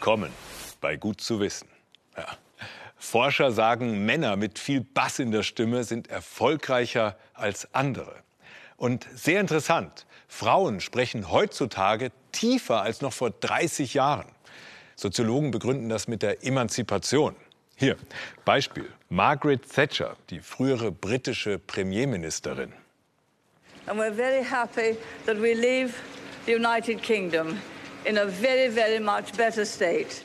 Willkommen bei Gut zu wissen. Ja. Forscher sagen, Männer mit viel Bass in der Stimme sind erfolgreicher als andere. Und sehr interessant, Frauen sprechen heutzutage tiefer als noch vor 30 Jahren. Soziologen begründen das mit der Emanzipation. Hier, Beispiel. Margaret Thatcher, die frühere britische Premierministerin. And we're very happy that we leave the United Kingdom in a very, very much better state.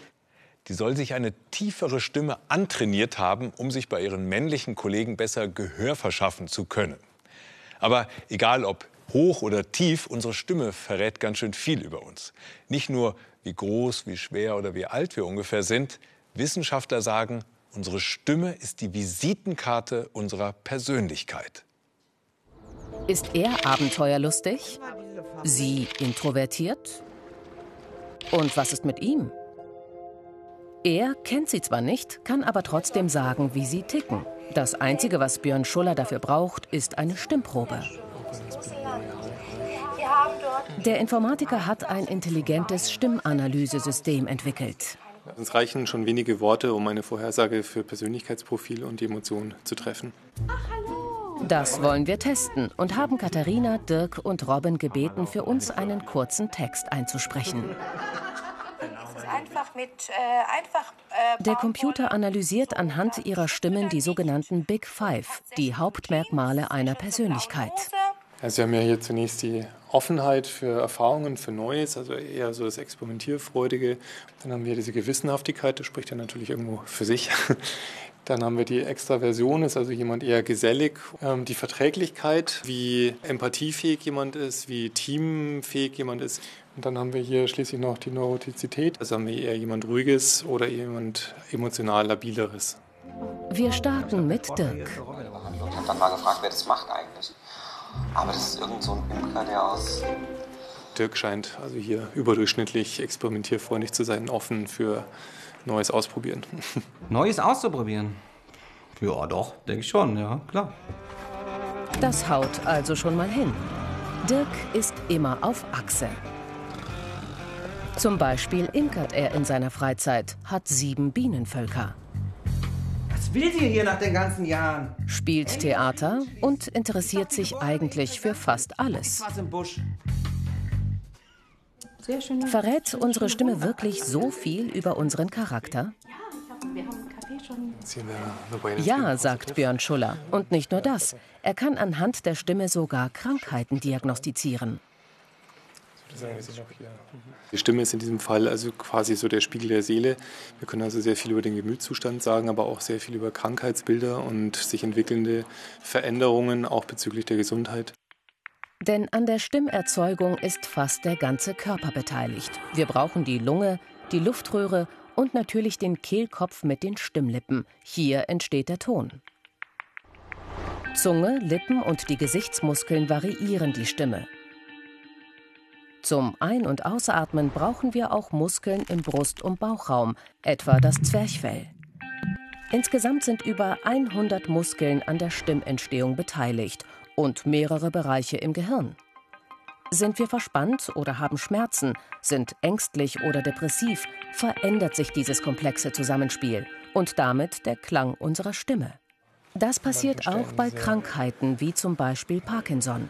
Die soll sich eine tiefere Stimme antrainiert haben, um sich bei ihren männlichen Kollegen besser Gehör verschaffen zu können. Aber egal ob hoch oder tief, unsere Stimme verrät ganz schön viel über uns. Nicht nur, wie groß, wie schwer oder wie alt wir ungefähr sind. Wissenschaftler sagen, unsere Stimme ist die Visitenkarte unserer Persönlichkeit. Ist er abenteuerlustig? Sie introvertiert? Und was ist mit ihm? Er kennt sie zwar nicht, kann aber trotzdem sagen, wie sie ticken. Das Einzige, was Björn Schuller dafür braucht, ist eine Stimmprobe. Der Informatiker hat ein intelligentes Stimmanalysesystem entwickelt. Es reichen schon wenige Worte, um eine Vorhersage für Persönlichkeitsprofil und Emotionen zu treffen. Das wollen wir testen und haben Katharina, Dirk und Robin gebeten, für uns einen kurzen Text einzusprechen. Mit, äh, einfach, äh, Der Computer analysiert anhand ihrer Stimmen die sogenannten Big Five, die Hauptmerkmale einer Persönlichkeit. Also wir haben ja hier zunächst die Offenheit für Erfahrungen, für Neues, also eher so das Experimentierfreudige. Dann haben wir diese Gewissenhaftigkeit, das spricht ja natürlich irgendwo für sich. Dann haben wir die Extraversion, ist also jemand eher gesellig. Ähm, die Verträglichkeit, wie empathiefähig jemand ist, wie teamfähig jemand ist. Und dann haben wir hier schließlich noch die Neurotizität. Also haben wir eher jemand Ruhiges oder jemand emotional labileres. Wir starten mit Dirk. Ich habe dann mal gefragt, wer das macht eigentlich. Aber das ist irgend so ein Imker, der aus. Dirk scheint also hier überdurchschnittlich experimentierfreundlich zu sein, offen für Neues ausprobieren. Neues auszuprobieren? Ja, doch, denke ich schon, ja, klar. Das haut also schon mal hin. Dirk ist immer auf Achse. Zum Beispiel imkert er in seiner Freizeit, hat sieben Bienenvölker. Was will sie hier nach den ganzen Jahren? Spielt Theater und interessiert sich eigentlich für fast alles. Was im Busch? Verrät unsere Stimme wirklich so viel über unseren Charakter? Ja, sagt Björn Schuller. Und nicht nur das. Er kann anhand der Stimme sogar Krankheiten diagnostizieren. Die Stimme ist in diesem Fall also quasi so der Spiegel der Seele. Wir können also sehr viel über den Gemütszustand sagen, aber auch sehr viel über Krankheitsbilder und sich entwickelnde Veränderungen, auch bezüglich der Gesundheit. Denn an der Stimmerzeugung ist fast der ganze Körper beteiligt. Wir brauchen die Lunge, die Luftröhre und natürlich den Kehlkopf mit den Stimmlippen. Hier entsteht der Ton. Zunge, Lippen und die Gesichtsmuskeln variieren die Stimme. Zum Ein- und Ausatmen brauchen wir auch Muskeln im Brust- und Bauchraum, etwa das Zwerchfell. Insgesamt sind über 100 Muskeln an der Stimmentstehung beteiligt und mehrere Bereiche im Gehirn. Sind wir verspannt oder haben Schmerzen, sind ängstlich oder depressiv, verändert sich dieses komplexe Zusammenspiel und damit der Klang unserer Stimme. Das passiert auch bei Krankheiten wie zum Beispiel Parkinson.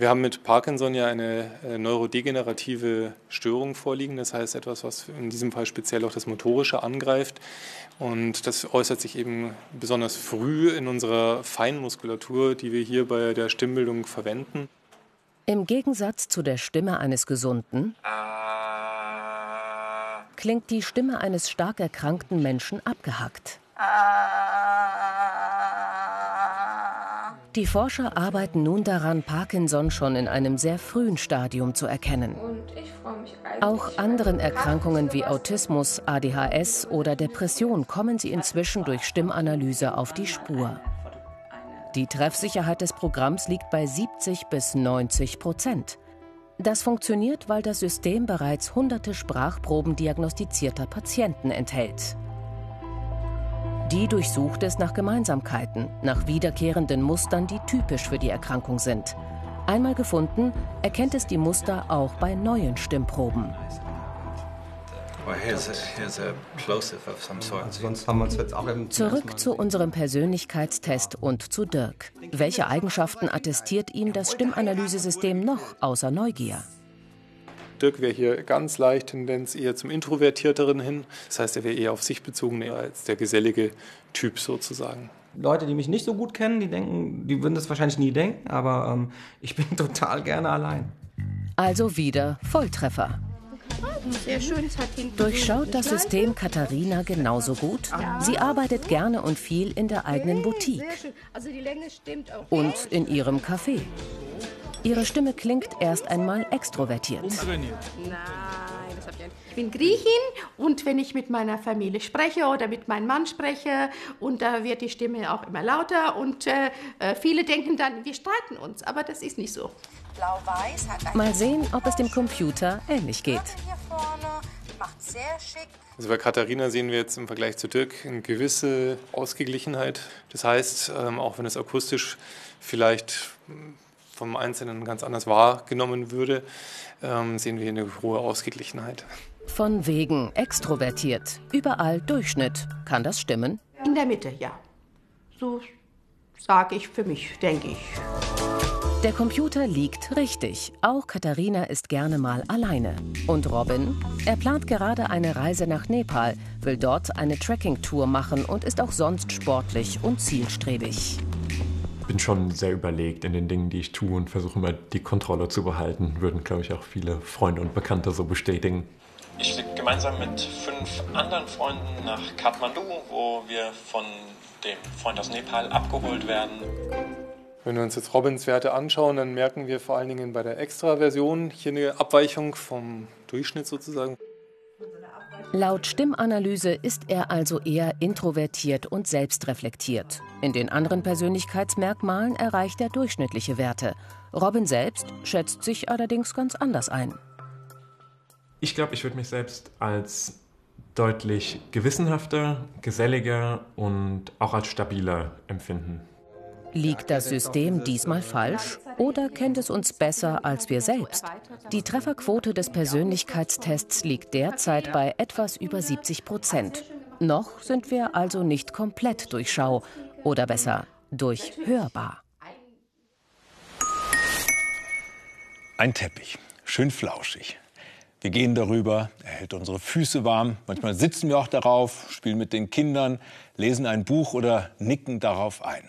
Wir haben mit Parkinson ja eine äh, neurodegenerative Störung vorliegen, das heißt etwas, was in diesem Fall speziell auch das Motorische angreift. Und das äußert sich eben besonders früh in unserer Feinmuskulatur, die wir hier bei der Stimmbildung verwenden. Im Gegensatz zu der Stimme eines Gesunden klingt die Stimme eines stark erkrankten Menschen abgehackt. Die Forscher arbeiten nun daran, Parkinson schon in einem sehr frühen Stadium zu erkennen. Auch anderen Erkrankungen wie Autismus, ADHS oder Depression kommen sie inzwischen durch Stimmanalyse auf die Spur. Die Treffsicherheit des Programms liegt bei 70 bis 90 Prozent. Das funktioniert, weil das System bereits hunderte Sprachproben diagnostizierter Patienten enthält. Die durchsucht es nach Gemeinsamkeiten, nach wiederkehrenden Mustern, die typisch für die Erkrankung sind. Einmal gefunden, erkennt es die Muster auch bei neuen Stimmproben. Zurück zu unserem Persönlichkeitstest und zu Dirk. Welche Eigenschaften attestiert ihm das Stimmanalysesystem noch außer Neugier? Dirk wäre hier ganz leicht Tendenz eher zum Introvertierteren hin. Das heißt, er wäre eher auf sich bezogen als der gesellige Typ sozusagen. Leute, die mich nicht so gut kennen, die denken, die würden das wahrscheinlich nie denken, aber ähm, ich bin total gerne allein. Also wieder Volltreffer. Sehr schön. Durchschaut das System Katharina genauso gut? Sie arbeitet gerne und viel in der eigenen Boutique Also und in ihrem Café. Ihre Stimme klingt erst einmal extrovertiert. Nein, das ich nicht. Ich bin Griechin und wenn ich mit meiner Familie spreche oder mit meinem Mann spreche und da wird die Stimme auch immer lauter und äh, äh, viele denken dann, wir streiten uns, aber das ist nicht so. Blau-Weiß hat ein Mal sehen, ob es dem Computer ähnlich geht. Also bei Katharina sehen wir jetzt im Vergleich zu Dirk eine gewisse Ausgeglichenheit. Das heißt, ähm, auch wenn es akustisch vielleicht vom Einzelnen ganz anders wahrgenommen würde, ähm, sehen wir hier eine hohe Ausgeglichenheit. Von wegen extrovertiert. Überall Durchschnitt. Kann das stimmen? In der Mitte, ja. So sage ich für mich, denke ich. Der Computer liegt richtig. Auch Katharina ist gerne mal alleine. Und Robin? Er plant gerade eine Reise nach Nepal, will dort eine Trekking-Tour machen und ist auch sonst sportlich und zielstrebig. Bin schon sehr überlegt in den Dingen, die ich tue und versuche immer die Kontrolle zu behalten. Würden, glaube ich, auch viele Freunde und Bekannte so bestätigen. Ich fliege gemeinsam mit fünf anderen Freunden nach Kathmandu, wo wir von dem Freund aus Nepal abgeholt werden. Wenn wir uns jetzt Robins Werte anschauen, dann merken wir vor allen Dingen bei der Extra-Version hier eine Abweichung vom Durchschnitt sozusagen. Laut Stimmanalyse ist er also eher introvertiert und selbstreflektiert. In den anderen Persönlichkeitsmerkmalen erreicht er durchschnittliche Werte. Robin selbst schätzt sich allerdings ganz anders ein. Ich glaube, ich würde mich selbst als deutlich gewissenhafter, geselliger und auch als stabiler empfinden. Liegt das System diesmal falsch oder kennt es uns besser als wir selbst? Die Trefferquote des Persönlichkeitstests liegt derzeit bei etwas über 70 Prozent. Noch sind wir also nicht komplett durchschau oder besser durchhörbar. Ein Teppich, schön flauschig. Wir gehen darüber, er hält unsere Füße warm. Manchmal sitzen wir auch darauf, spielen mit den Kindern, lesen ein Buch oder nicken darauf ein.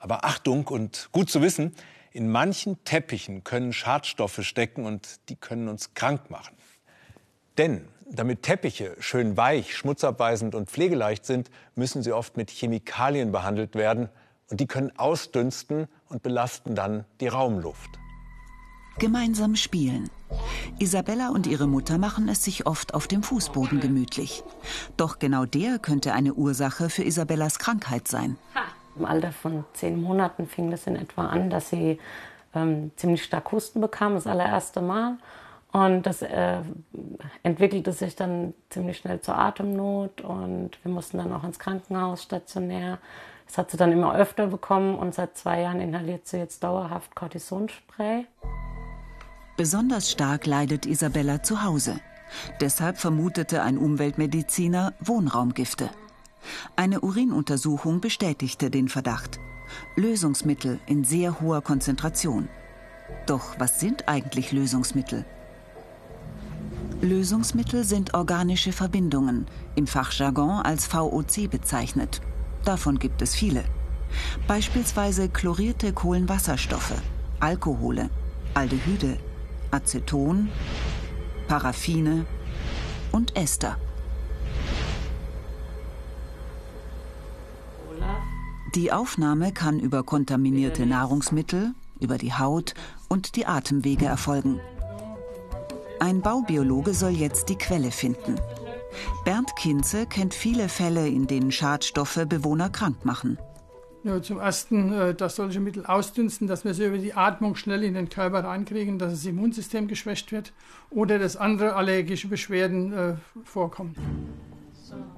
Aber Achtung und gut zu wissen, in manchen Teppichen können Schadstoffe stecken und die können uns krank machen. Denn damit Teppiche schön weich, schmutzabweisend und pflegeleicht sind, müssen sie oft mit Chemikalien behandelt werden und die können ausdünsten und belasten dann die Raumluft. Gemeinsam spielen. Isabella und ihre Mutter machen es sich oft auf dem Fußboden gemütlich. Doch genau der könnte eine Ursache für Isabellas Krankheit sein. Im Alter von zehn Monaten fing das in etwa an, dass sie ähm, ziemlich stark Husten bekam, das allererste Mal. Und das äh, entwickelte sich dann ziemlich schnell zur Atemnot und wir mussten dann auch ins Krankenhaus stationär. Das hat sie dann immer öfter bekommen und seit zwei Jahren inhaliert sie jetzt dauerhaft Cortisonspray. Besonders stark leidet Isabella zu Hause. Deshalb vermutete ein Umweltmediziner Wohnraumgifte. Eine Urinuntersuchung bestätigte den Verdacht. Lösungsmittel in sehr hoher Konzentration. Doch was sind eigentlich Lösungsmittel? Lösungsmittel sind organische Verbindungen, im Fachjargon als VOC bezeichnet. Davon gibt es viele. Beispielsweise chlorierte Kohlenwasserstoffe, Alkohole, Aldehyde, Aceton, Paraffine und Ester. Die Aufnahme kann über kontaminierte Nahrungsmittel, über die Haut und die Atemwege erfolgen. Ein Baubiologe soll jetzt die Quelle finden. Bernd Kinze kennt viele Fälle, in denen Schadstoffe Bewohner krank machen. Ja, zum Ersten, äh, dass solche Mittel ausdünsten, dass wir sie über die Atmung schnell in den Körper reinkriegen, dass das Immunsystem geschwächt wird oder dass andere allergische Beschwerden äh, vorkommen.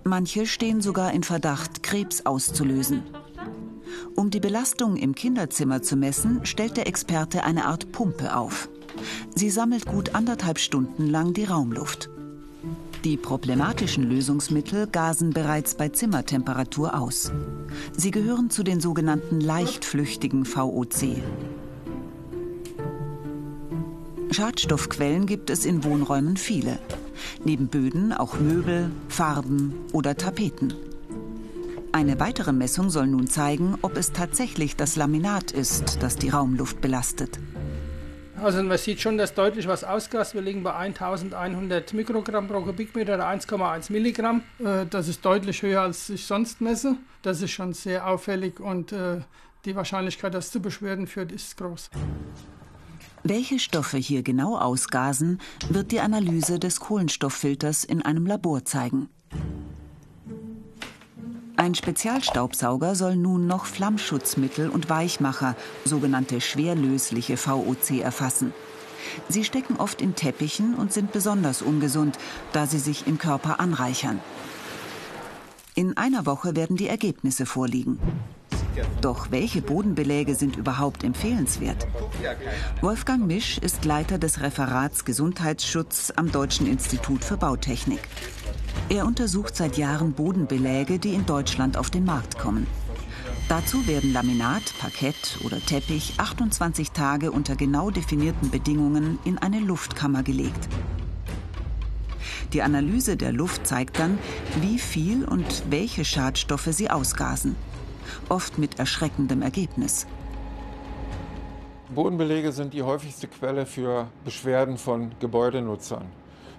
Manche stehen sogar in Verdacht, Krebs auszulösen. Um die Belastung im Kinderzimmer zu messen, stellt der Experte eine Art Pumpe auf. Sie sammelt gut anderthalb Stunden lang die Raumluft. Die problematischen Lösungsmittel gasen bereits bei Zimmertemperatur aus. Sie gehören zu den sogenannten leichtflüchtigen VOC. Schadstoffquellen gibt es in Wohnräumen viele. Neben Böden auch Möbel, Farben oder Tapeten. Eine weitere Messung soll nun zeigen, ob es tatsächlich das Laminat ist, das die Raumluft belastet. Also man sieht schon, dass deutlich was ausgast. Wir liegen bei 1100 Mikrogramm pro Kubikmeter oder 1,1 Milligramm. Äh, das ist deutlich höher, als ich sonst messe. Das ist schon sehr auffällig und äh, die Wahrscheinlichkeit, dass es zu Beschwerden führt, ist groß. Welche Stoffe hier genau ausgasen, wird die Analyse des Kohlenstofffilters in einem Labor zeigen. Ein Spezialstaubsauger soll nun noch Flammschutzmittel und Weichmacher, sogenannte schwerlösliche VOC, erfassen. Sie stecken oft in Teppichen und sind besonders ungesund, da sie sich im Körper anreichern. In einer Woche werden die Ergebnisse vorliegen. Doch welche Bodenbeläge sind überhaupt empfehlenswert? Wolfgang Misch ist Leiter des Referats Gesundheitsschutz am Deutschen Institut für Bautechnik. Er untersucht seit Jahren Bodenbeläge, die in Deutschland auf den Markt kommen. Dazu werden Laminat, Parkett oder Teppich 28 Tage unter genau definierten Bedingungen in eine Luftkammer gelegt. Die Analyse der Luft zeigt dann, wie viel und welche Schadstoffe sie ausgasen. Oft mit erschreckendem Ergebnis. Bodenbelege sind die häufigste Quelle für Beschwerden von Gebäudenutzern.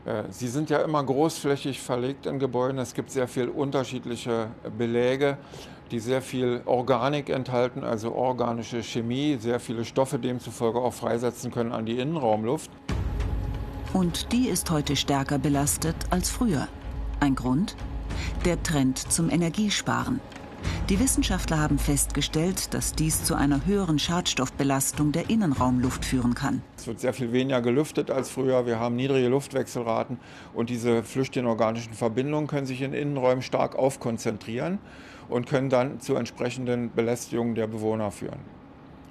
Äh, sie sind ja immer großflächig verlegt in Gebäuden. Es gibt sehr viele unterschiedliche Beläge, die sehr viel Organik enthalten, also organische Chemie, sehr viele Stoffe demzufolge auch freisetzen können an die Innenraumluft. Und die ist heute stärker belastet als früher. Ein Grund? Der Trend zum Energiesparen. Die Wissenschaftler haben festgestellt, dass dies zu einer höheren Schadstoffbelastung der Innenraumluft führen kann. Es wird sehr viel weniger gelüftet als früher. Wir haben niedrige Luftwechselraten und diese flüchtigen organischen Verbindungen können sich in Innenräumen stark aufkonzentrieren und können dann zu entsprechenden Belästigungen der Bewohner führen,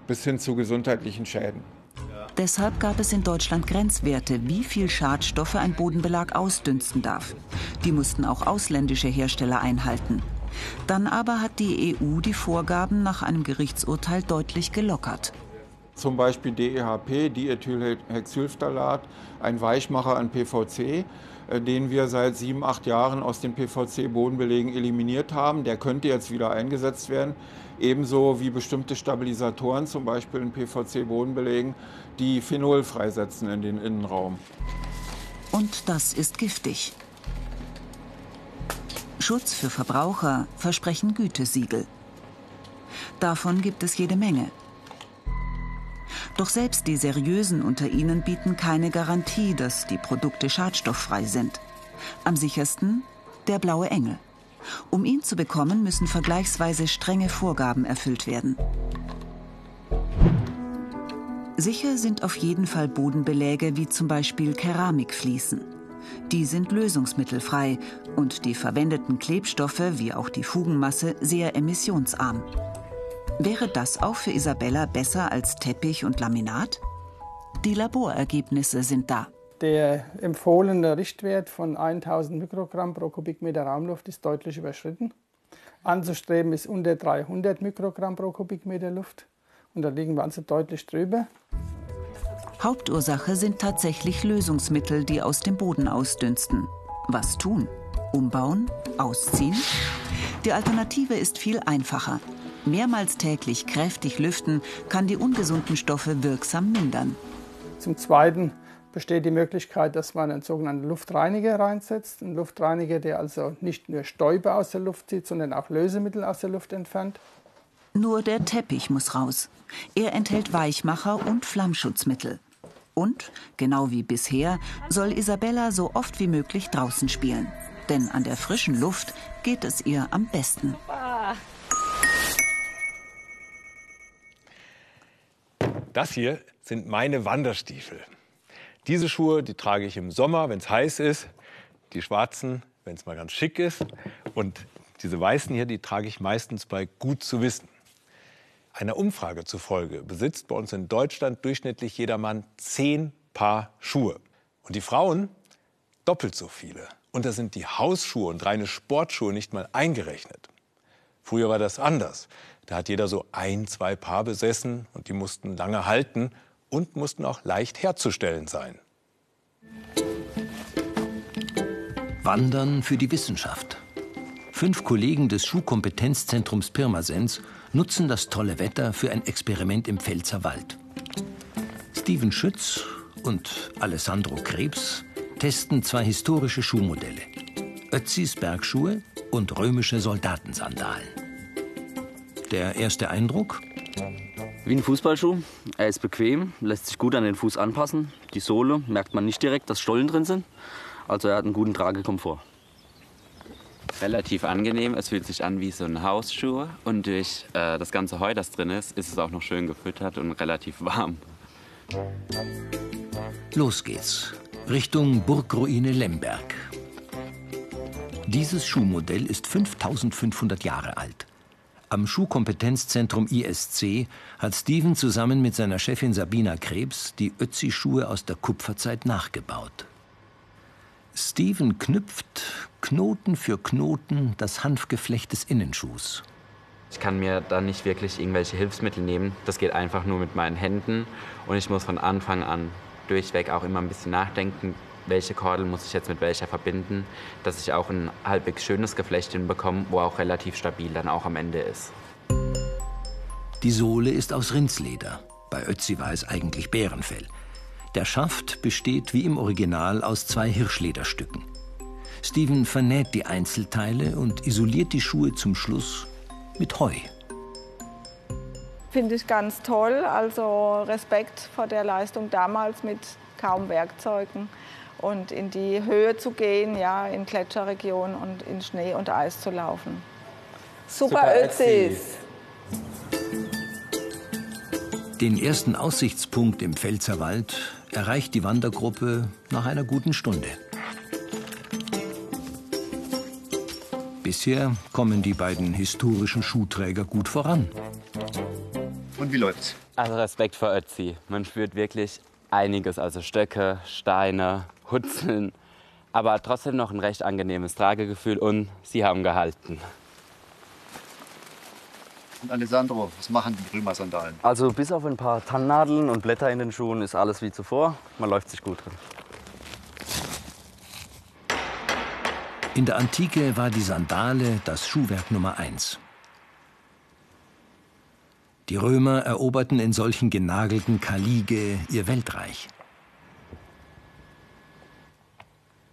bis hin zu gesundheitlichen Schäden. Deshalb gab es in Deutschland Grenzwerte, wie viel Schadstoffe ein Bodenbelag ausdünsten darf. Die mussten auch ausländische Hersteller einhalten. Dann aber hat die EU die Vorgaben nach einem Gerichtsurteil deutlich gelockert. Zum Beispiel DEHP, Diethylhexylphthalat, ein Weichmacher an PVC, äh, den wir seit sieben, acht Jahren aus den PVC-Bodenbelegen eliminiert haben. Der könnte jetzt wieder eingesetzt werden. Ebenso wie bestimmte Stabilisatoren, zum Beispiel in PVC-Bodenbelegen, die Phenol freisetzen in den Innenraum. Und das ist giftig. Schutz für Verbraucher versprechen Gütesiegel. Davon gibt es jede Menge. Doch selbst die seriösen unter ihnen bieten keine Garantie, dass die Produkte schadstofffrei sind. Am sichersten der blaue Engel. Um ihn zu bekommen, müssen vergleichsweise strenge Vorgaben erfüllt werden. Sicher sind auf jeden Fall Bodenbeläge wie zum Beispiel Keramikfliesen. Die sind lösungsmittelfrei und die verwendeten Klebstoffe wie auch die Fugenmasse sehr emissionsarm. Wäre das auch für Isabella besser als Teppich und Laminat? Die Laborergebnisse sind da. Der empfohlene Richtwert von 1000 Mikrogramm pro Kubikmeter Raumluft ist deutlich überschritten. Anzustreben ist unter 300 Mikrogramm pro Kubikmeter Luft. Und da liegen wir also deutlich drüber. Hauptursache sind tatsächlich Lösungsmittel, die aus dem Boden ausdünsten. Was tun? Umbauen? Ausziehen? Die Alternative ist viel einfacher. Mehrmals täglich kräftig lüften kann die ungesunden Stoffe wirksam mindern. Zum Zweiten besteht die Möglichkeit, dass man einen sogenannten Luftreiniger reinsetzt. Ein Luftreiniger, der also nicht nur Stäube aus der Luft zieht, sondern auch Lösemittel aus der Luft entfernt. Nur der Teppich muss raus. Er enthält Weichmacher und Flammschutzmittel. Und, genau wie bisher, soll Isabella so oft wie möglich draußen spielen. Denn an der frischen Luft geht es ihr am besten. Das hier sind meine Wanderstiefel. Diese Schuhe, die trage ich im Sommer, wenn es heiß ist. Die schwarzen, wenn es mal ganz schick ist. Und diese weißen hier, die trage ich meistens bei gut zu wissen. Einer Umfrage zufolge besitzt bei uns in Deutschland durchschnittlich jeder Mann zehn Paar Schuhe. Und die Frauen doppelt so viele. Und da sind die Hausschuhe und reine Sportschuhe nicht mal eingerechnet. Früher war das anders. Da hat jeder so ein, zwei Paar besessen und die mussten lange halten und mussten auch leicht herzustellen sein. Wandern für die Wissenschaft. Fünf Kollegen des Schuhkompetenzzentrums Pirmasens nutzen das tolle Wetter für ein Experiment im Pfälzer Wald. Steven Schütz und Alessandro Krebs testen zwei historische Schuhmodelle. Ötzis Bergschuhe und römische Soldatensandalen. Der erste Eindruck? Wie ein Fußballschuh. Er ist bequem, lässt sich gut an den Fuß anpassen. Die Sohle merkt man nicht direkt, dass Stollen drin sind. Also er hat einen guten Tragekomfort. Relativ angenehm. Es fühlt sich an wie so ein Hausschuh. Und durch äh, das ganze Heu, das drin ist, ist es auch noch schön gefüttert und relativ warm. Los geht's. Richtung Burgruine Lemberg. Dieses Schuhmodell ist 5500 Jahre alt. Am Schuhkompetenzzentrum ISC hat Steven zusammen mit seiner Chefin Sabina Krebs die Ötzi-Schuhe aus der Kupferzeit nachgebaut. Steven knüpft Knoten für Knoten das Hanfgeflecht des Innenschuhs. Ich kann mir da nicht wirklich irgendwelche Hilfsmittel nehmen. Das geht einfach nur mit meinen Händen. Und ich muss von Anfang an durchweg auch immer ein bisschen nachdenken, welche Kordel muss ich jetzt mit welcher verbinden, dass ich auch ein halbwegs schönes Geflecht hinbekomme, wo auch relativ stabil dann auch am Ende ist. Die Sohle ist aus Rindsleder. Bei Ötzi war es eigentlich Bärenfell. Der Schaft besteht wie im Original aus zwei Hirschlederstücken. Steven vernäht die Einzelteile und isoliert die Schuhe zum Schluss mit Heu. Finde ich ganz toll. Also Respekt vor der Leistung damals mit kaum Werkzeugen und in die Höhe zu gehen, ja, in Gletscherregionen und in Schnee und Eis zu laufen. Super, Super Ötzis! Den ersten Aussichtspunkt im Pfälzerwald erreicht die Wandergruppe nach einer guten Stunde. Bisher kommen die beiden historischen Schuhträger gut voran. Und wie läuft's? Also Respekt vor Ötzi. Man spürt wirklich einiges, also Stöcke, Steine, Hutzeln, aber trotzdem noch ein recht angenehmes Tragegefühl und sie haben gehalten. Und Alessandro, was machen die Römer-Sandalen? Also bis auf ein paar Tannennadeln und Blätter in den Schuhen ist alles wie zuvor. Man läuft sich gut drin. In der Antike war die Sandale das Schuhwerk Nummer eins. Die Römer eroberten in solchen genagelten Kalige ihr Weltreich.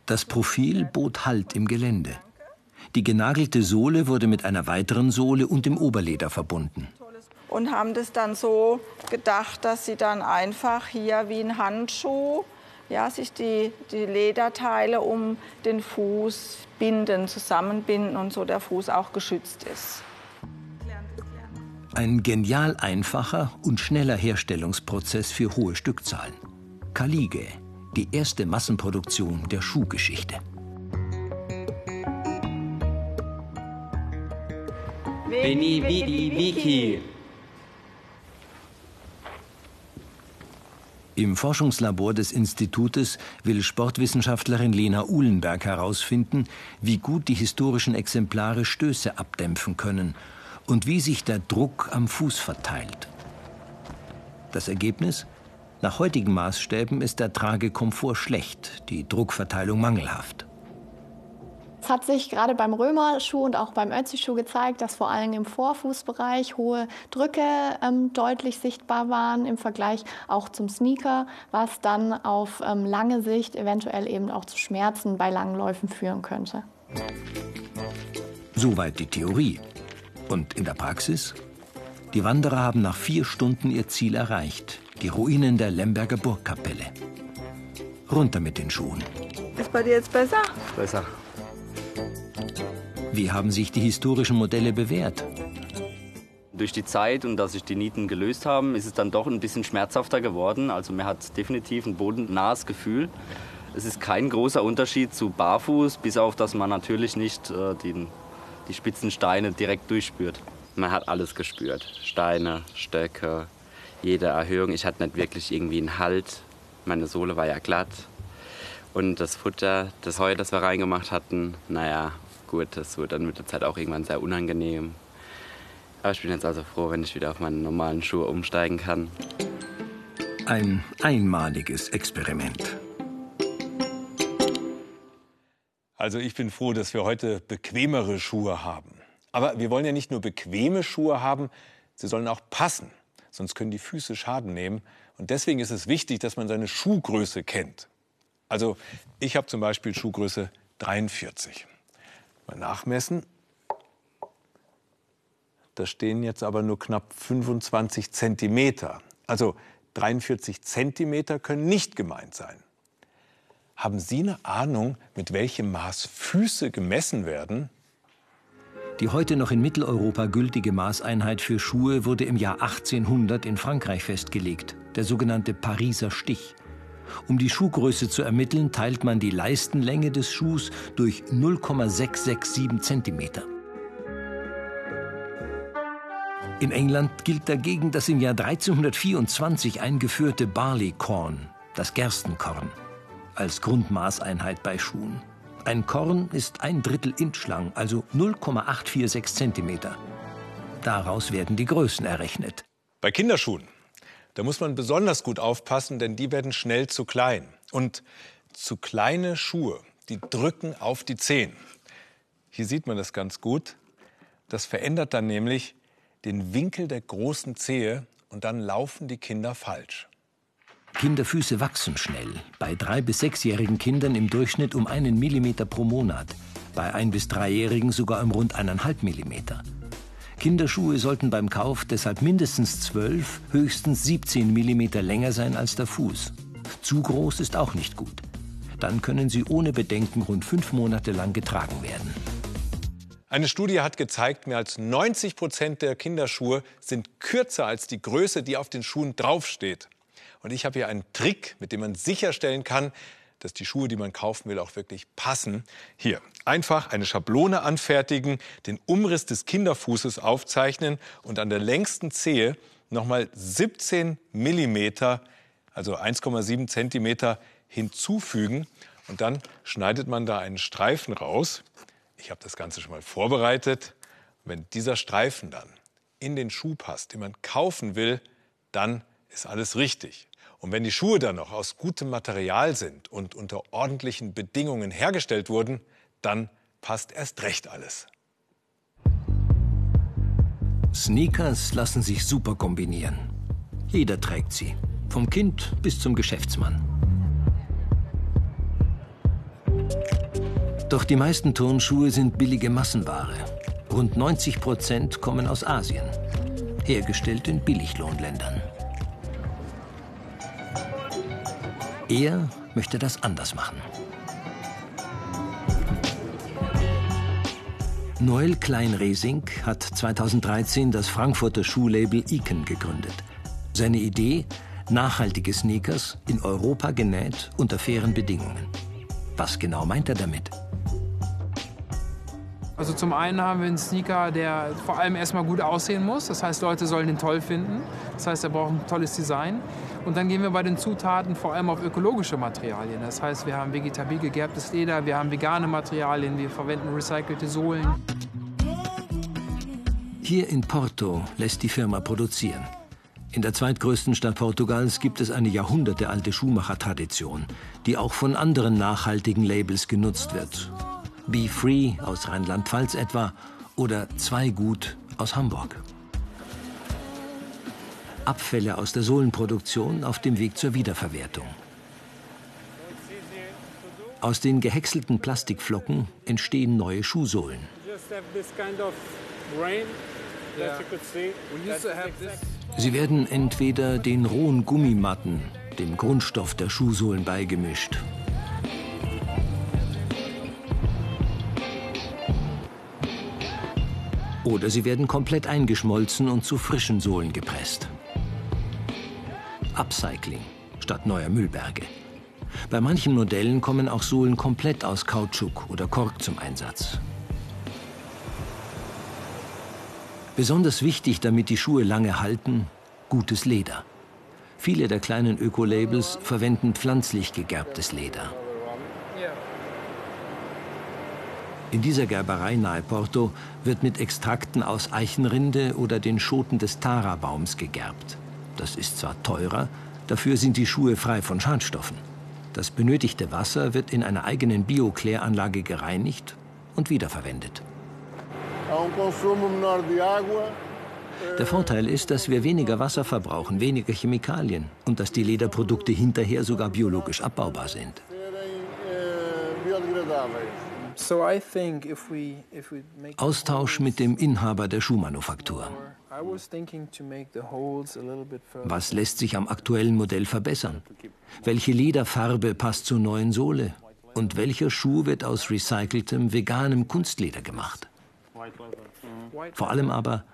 Das Profil bot Halt im Gelände. Die genagelte Sohle wurde mit einer weiteren Sohle und dem Oberleder verbunden. Und haben das dann so gedacht, dass sie dann einfach hier wie ein Handschuh ja, sich die, die Lederteile um den Fuß binden, zusammenbinden und so der Fuß auch geschützt ist. Ein genial einfacher und schneller Herstellungsprozess für hohe Stückzahlen. Kalige, die erste Massenproduktion der Schuhgeschichte. Veni, vidi, vici. Im Forschungslabor des Institutes will Sportwissenschaftlerin Lena Uhlenberg herausfinden, wie gut die historischen Exemplare Stöße abdämpfen können und wie sich der Druck am Fuß verteilt. Das Ergebnis? Nach heutigen Maßstäben ist der Tragekomfort schlecht, die Druckverteilung mangelhaft. Es hat sich gerade beim Römerschuh und auch beim Ötzi-Schuh gezeigt, dass vor allem im Vorfußbereich hohe Drücke ähm, deutlich sichtbar waren im Vergleich auch zum Sneaker, was dann auf ähm, lange Sicht eventuell eben auch zu Schmerzen bei langen Läufen führen könnte. Soweit die Theorie. Und in der Praxis? Die Wanderer haben nach vier Stunden ihr Ziel erreicht, die Ruinen der Lemberger Burgkapelle. Runter mit den Schuhen. Ist bei dir jetzt besser? Besser. Wie haben sich die historischen Modelle bewährt? Durch die Zeit und dass sich die Nieten gelöst haben, ist es dann doch ein bisschen schmerzhafter geworden. Also man hat definitiv ein bodennahes Gefühl. Es ist kein großer Unterschied zu Barfuß, bis auf dass man natürlich nicht äh, den, die spitzen Steine direkt durchspürt. Man hat alles gespürt. Steine, Stöcke, jede Erhöhung. Ich hatte nicht wirklich irgendwie einen Halt. Meine Sohle war ja glatt. Und das Futter, das Heu, das wir reingemacht hatten, naja, gut, das wurde dann mit der Zeit auch irgendwann sehr unangenehm. Aber ich bin jetzt also froh, wenn ich wieder auf meine normalen Schuhe umsteigen kann. Ein einmaliges Experiment. Also ich bin froh, dass wir heute bequemere Schuhe haben. Aber wir wollen ja nicht nur bequeme Schuhe haben, sie sollen auch passen. Sonst können die Füße Schaden nehmen. Und deswegen ist es wichtig, dass man seine Schuhgröße kennt. Also ich habe zum Beispiel Schuhgröße 43. Mal nachmessen. Da stehen jetzt aber nur knapp 25 Zentimeter. Also 43 Zentimeter können nicht gemeint sein. Haben Sie eine Ahnung, mit welchem Maß Füße gemessen werden? Die heute noch in Mitteleuropa gültige Maßeinheit für Schuhe wurde im Jahr 1800 in Frankreich festgelegt, der sogenannte Pariser Stich. Um die Schuhgröße zu ermitteln, teilt man die Leistenlänge des Schuhs durch 0,667 cm. In England gilt dagegen das im Jahr 1324 eingeführte Barleycorn, das Gerstenkorn, als Grundmaßeinheit bei Schuhen. Ein Korn ist ein Drittel Inch lang, also 0,846 cm. Daraus werden die Größen errechnet. Bei Kinderschuhen, da muss man besonders gut aufpassen, denn die werden schnell zu klein. Und zu kleine Schuhe, die drücken auf die Zehen. Hier sieht man das ganz gut. Das verändert dann nämlich den Winkel der großen Zehe und dann laufen die Kinder falsch. Kinderfüße wachsen schnell. Bei drei- bis sechsjährigen Kindern im Durchschnitt um einen Millimeter pro Monat. Bei ein- bis dreijährigen sogar um rund eineinhalb Millimeter. Kinderschuhe sollten beim Kauf deshalb mindestens 12, höchstens 17 Millimeter länger sein als der Fuß. Zu groß ist auch nicht gut. Dann können sie ohne Bedenken rund fünf Monate lang getragen werden. Eine Studie hat gezeigt, mehr als 90 Prozent der Kinderschuhe sind kürzer als die Größe, die auf den Schuhen draufsteht. Und ich habe hier einen Trick, mit dem man sicherstellen kann, dass die Schuhe, die man kaufen will, auch wirklich passen. Hier, einfach eine Schablone anfertigen, den Umriss des Kinderfußes aufzeichnen und an der längsten Zehe nochmal 17 Millimeter, also 1,7 Zentimeter hinzufügen. Und dann schneidet man da einen Streifen raus. Ich habe das Ganze schon mal vorbereitet. Wenn dieser Streifen dann in den Schuh passt, den man kaufen will, dann ist alles richtig. Und wenn die Schuhe dann noch aus gutem Material sind und unter ordentlichen Bedingungen hergestellt wurden, dann passt erst recht alles. Sneakers lassen sich super kombinieren. Jeder trägt sie, vom Kind bis zum Geschäftsmann. Doch die meisten Turnschuhe sind billige Massenware. Rund 90 Prozent kommen aus Asien, hergestellt in Billiglohnländern. Er möchte das anders machen. Noel Kleinresing hat 2013 das Frankfurter Schuhlabel Icon gegründet. Seine Idee? Nachhaltige Sneakers, in Europa genäht, unter fairen Bedingungen. Was genau meint er damit? Also zum einen haben wir einen Sneaker, der vor allem erstmal gut aussehen muss. Das heißt, Leute sollen den toll finden. Das heißt, er braucht ein tolles Design. Und dann gehen wir bei den Zutaten vor allem auf ökologische Materialien. Das heißt, wir haben vegetabil gegerbtes Leder, wir haben vegane Materialien, wir verwenden recycelte Sohlen. Hier in Porto lässt die Firma produzieren. In der zweitgrößten Stadt Portugals gibt es eine jahrhundertealte Schuhmachertradition, die auch von anderen nachhaltigen Labels genutzt wird. Be Free aus Rheinland-Pfalz etwa oder Zweigut aus Hamburg. Abfälle aus der Sohlenproduktion auf dem Weg zur Wiederverwertung. Aus den gehäckselten Plastikflocken entstehen neue Schuhsohlen. Sie werden entweder den rohen Gummimatten, dem Grundstoff der Schuhsohlen, beigemischt. Oder sie werden komplett eingeschmolzen und zu frischen Sohlen gepresst. Upcycling statt neuer Müllberge. Bei manchen Modellen kommen auch Sohlen komplett aus Kautschuk oder Kork zum Einsatz. Besonders wichtig, damit die Schuhe lange halten, gutes Leder. Viele der kleinen Öko-Labels verwenden pflanzlich gegerbtes Leder. In dieser Gerberei nahe Porto wird mit Extrakten aus Eichenrinde oder den Schoten des Tara-Baums gegerbt. Das ist zwar teurer, dafür sind die Schuhe frei von Schadstoffen. Das benötigte Wasser wird in einer eigenen Biokläranlage gereinigt und wiederverwendet. Der Vorteil ist, dass wir weniger Wasser verbrauchen, weniger Chemikalien und dass die Lederprodukte hinterher sogar biologisch abbaubar sind. Austausch mit dem Inhaber der Schuhmanufaktur. Was lässt sich am aktuellen Modell verbessern? Welche Lederfarbe passt zur neuen Sohle? Und welcher Schuh wird aus recyceltem, veganem Kunstleder gemacht? Vor allem aber,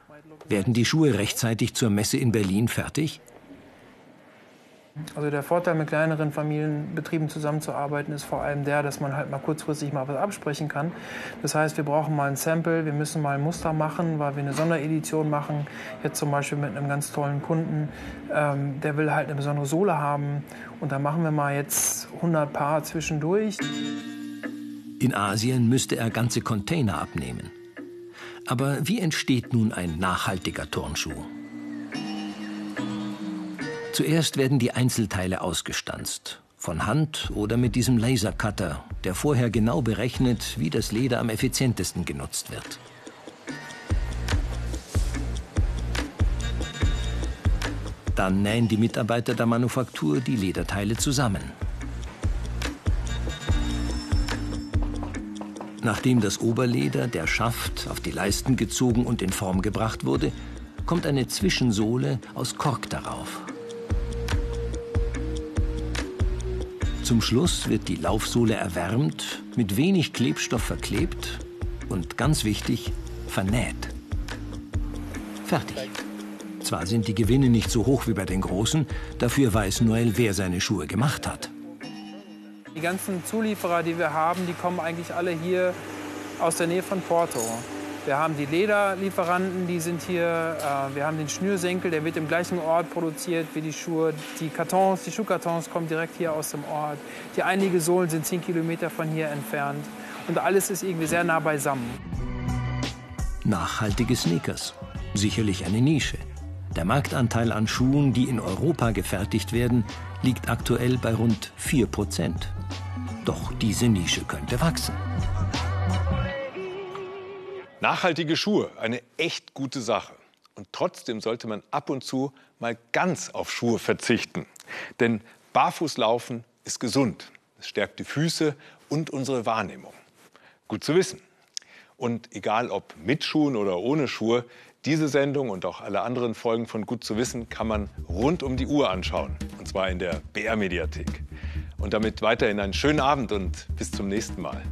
werden die Schuhe rechtzeitig zur Messe in Berlin fertig? Also der Vorteil, mit kleineren Familienbetrieben zusammenzuarbeiten, ist vor allem der, dass man halt mal kurzfristig mal was absprechen kann. Das heißt, wir brauchen mal ein Sample, wir müssen mal ein Muster machen, weil wir eine Sonderedition machen. Jetzt zum Beispiel mit einem ganz tollen Kunden, ähm, der will halt eine besondere Sohle haben. Und da machen wir mal jetzt 100 Paar zwischendurch. In Asien müsste er ganze Container abnehmen. Aber wie entsteht nun ein nachhaltiger Turnschuh? Zuerst werden die Einzelteile ausgestanzt. Von Hand oder mit diesem Lasercutter, der vorher genau berechnet, wie das Leder am effizientesten genutzt wird. Dann nähen die Mitarbeiter der Manufaktur die Lederteile zusammen. Nachdem das Oberleder, der Schaft, auf die Leisten gezogen und in Form gebracht wurde, kommt eine Zwischensohle aus Kork darauf. Zum Schluss wird die Laufsohle erwärmt, mit wenig Klebstoff verklebt und ganz wichtig, vernäht. Fertig. Zwar sind die Gewinne nicht so hoch wie bei den Großen, dafür weiß Noel, wer seine Schuhe gemacht hat. Die ganzen Zulieferer, die wir haben, die kommen eigentlich alle hier aus der Nähe von Porto. Wir haben die Lederlieferanten, die sind hier. Äh, wir haben den Schnürsenkel, der wird im gleichen Ort produziert wie die Schuhe. Die Kartons, die Schuhkartons kommen direkt hier aus dem Ort. Die einige Sohlen sind 10 Kilometer von hier entfernt. Und alles ist irgendwie sehr nah beisammen. Nachhaltige Sneakers. Sicherlich eine Nische. Der Marktanteil an Schuhen, die in Europa gefertigt werden, liegt aktuell bei rund 4 Prozent. Doch diese Nische könnte wachsen. Nachhaltige Schuhe, eine echt gute Sache. Und trotzdem sollte man ab und zu mal ganz auf Schuhe verzichten. Denn Barfußlaufen ist gesund. Es stärkt die Füße und unsere Wahrnehmung. Gut zu wissen. Und egal ob mit Schuhen oder ohne Schuhe, diese Sendung und auch alle anderen Folgen von Gut zu wissen kann man rund um die Uhr anschauen. Und zwar in der BR Mediathek. Und damit weiterhin einen schönen Abend und bis zum nächsten Mal.